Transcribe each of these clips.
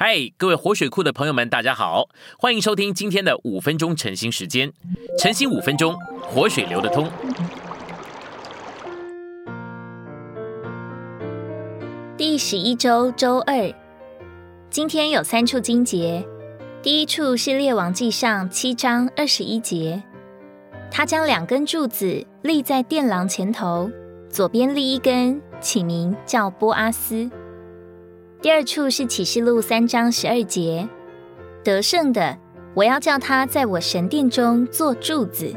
嗨，各位活水库的朋友们，大家好，欢迎收听今天的五分钟晨兴时间。晨兴五分钟，活水流得通。第十一周周二，今天有三处经节。第一处是列王记上七章二十一节，他将两根柱子立在殿廊前头，左边立一根，起名叫波阿斯。第二处是启示录三章十二节，得胜的，我要叫他在我神殿中做柱子。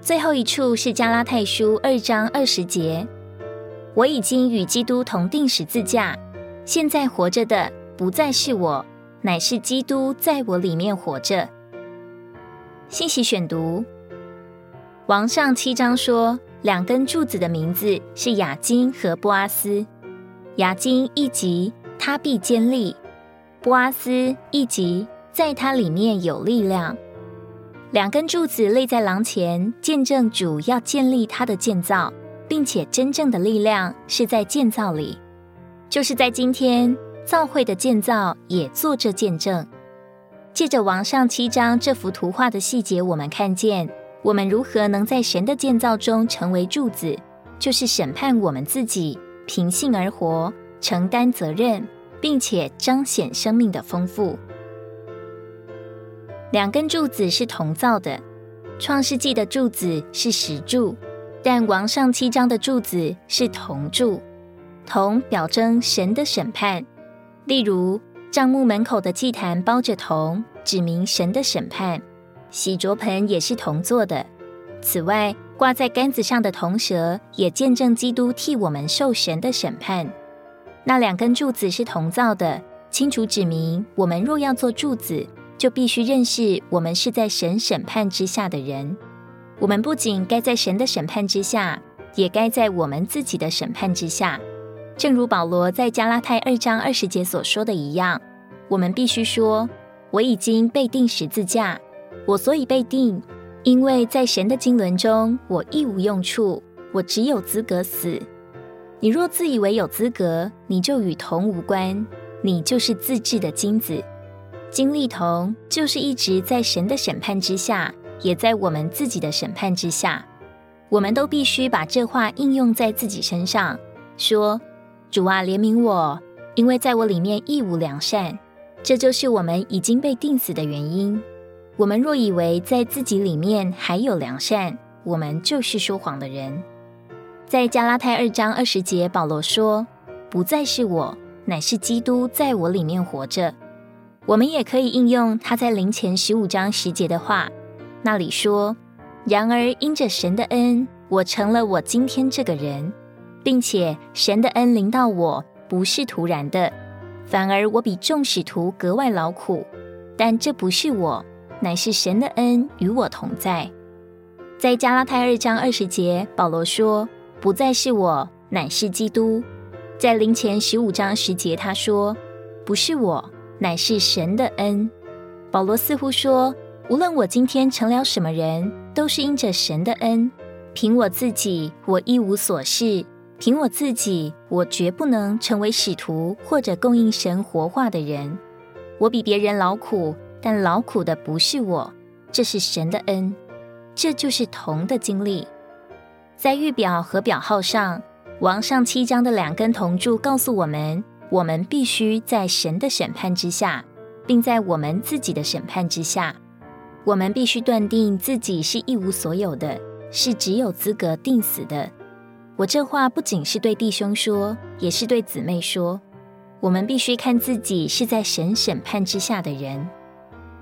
最后一处是加拉太书二章二十节，我已经与基督同定十字架，现在活着的不再是我，乃是基督在我里面活着。信息选读，王上七章说，两根柱子的名字是雅金和波阿斯。雅金一级，他必坚立；波阿斯一级，在他里面有力量。两根柱子立在廊前，见证主要建立他的建造，并且真正的力量是在建造里，就是在今天造会的建造也做这见证。借着王上七章这幅图画的细节，我们看见我们如何能在神的建造中成为柱子，就是审判我们自己。平信而活，承担责任，并且彰显生命的丰富。两根柱子是铜造的，创世纪的柱子是石柱，但王上七章的柱子是铜柱。铜表征神的审判，例如帐幕门口的祭坛包着铜，指明神的审判。洗濯盆也是铜做的。此外，挂在杆子上的铜蛇也见证基督替我们受神的审判。那两根柱子是铜造的，清楚指明我们若要做柱子，就必须认识我们是在神审判之下的人。我们不仅该在神的审判之下，也该在我们自己的审判之下。正如保罗在加拉太二章二十节所说的一样，我们必须说：“我已经被定十字架，我所以被定。”因为在神的经纶中，我一无用处，我只有资格死。你若自以为有资格，你就与铜无关，你就是自制的金子。金利铜就是一直在神的审判之下，也在我们自己的审判之下。我们都必须把这话应用在自己身上，说：“主啊，怜悯我，因为在我里面一无良善。”这就是我们已经被定死的原因。我们若以为在自己里面还有良善，我们就是说谎的人。在加拉太二章二十节，保罗说：“不再是我，乃是基督在我里面活着。”我们也可以应用他在灵前十五章十节的话，那里说：“然而因着神的恩，我成了我今天这个人，并且神的恩临到我，不是突然的，反而我比众使徒格外劳苦。但这不是我。”乃是神的恩与我同在。在加拉太二章二十节，保罗说：“不再是我，乃是基督。”在灵前十五章十节，他说：“不是我，乃是神的恩。”保罗似乎说：“无论我今天成了什么人，都是因着神的恩。凭我自己，我一无所事；凭我自己，我绝不能成为使徒或者供应神活化的人。我比别人劳苦。”但劳苦的不是我，这是神的恩，这就是铜的经历。在玉表和表号上，王上七章的两根铜柱告诉我们：我们必须在神的审判之下，并在我们自己的审判之下。我们必须断定自己是一无所有的，是只有资格定死的。我这话不仅是对弟兄说，也是对姊妹说。我们必须看自己是在神审判之下的人。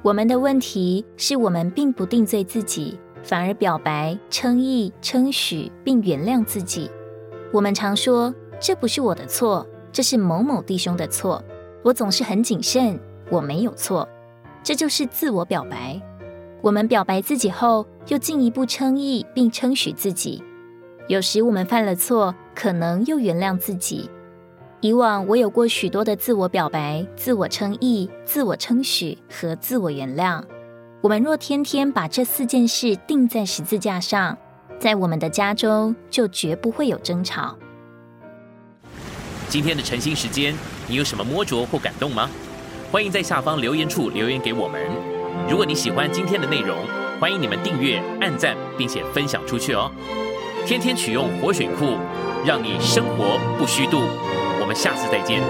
我们的问题是我们并不定罪自己，反而表白、称义、称许，并原谅自己。我们常说这不是我的错，这是某某弟兄的错。我总是很谨慎，我没有错。这就是自我表白。我们表白自己后，又进一步称义并称许自己。有时我们犯了错，可能又原谅自己。以往我有过许多的自我表白、自我称义、自我称许和自我原谅。我们若天天把这四件事钉在十字架上，在我们的家中就绝不会有争吵。今天的晨兴时间，你有什么摸着或感动吗？欢迎在下方留言处留言给我们。如果你喜欢今天的内容，欢迎你们订阅、按赞，并且分享出去哦。天天取用活水库，让你生活不虚度。我们下次再见。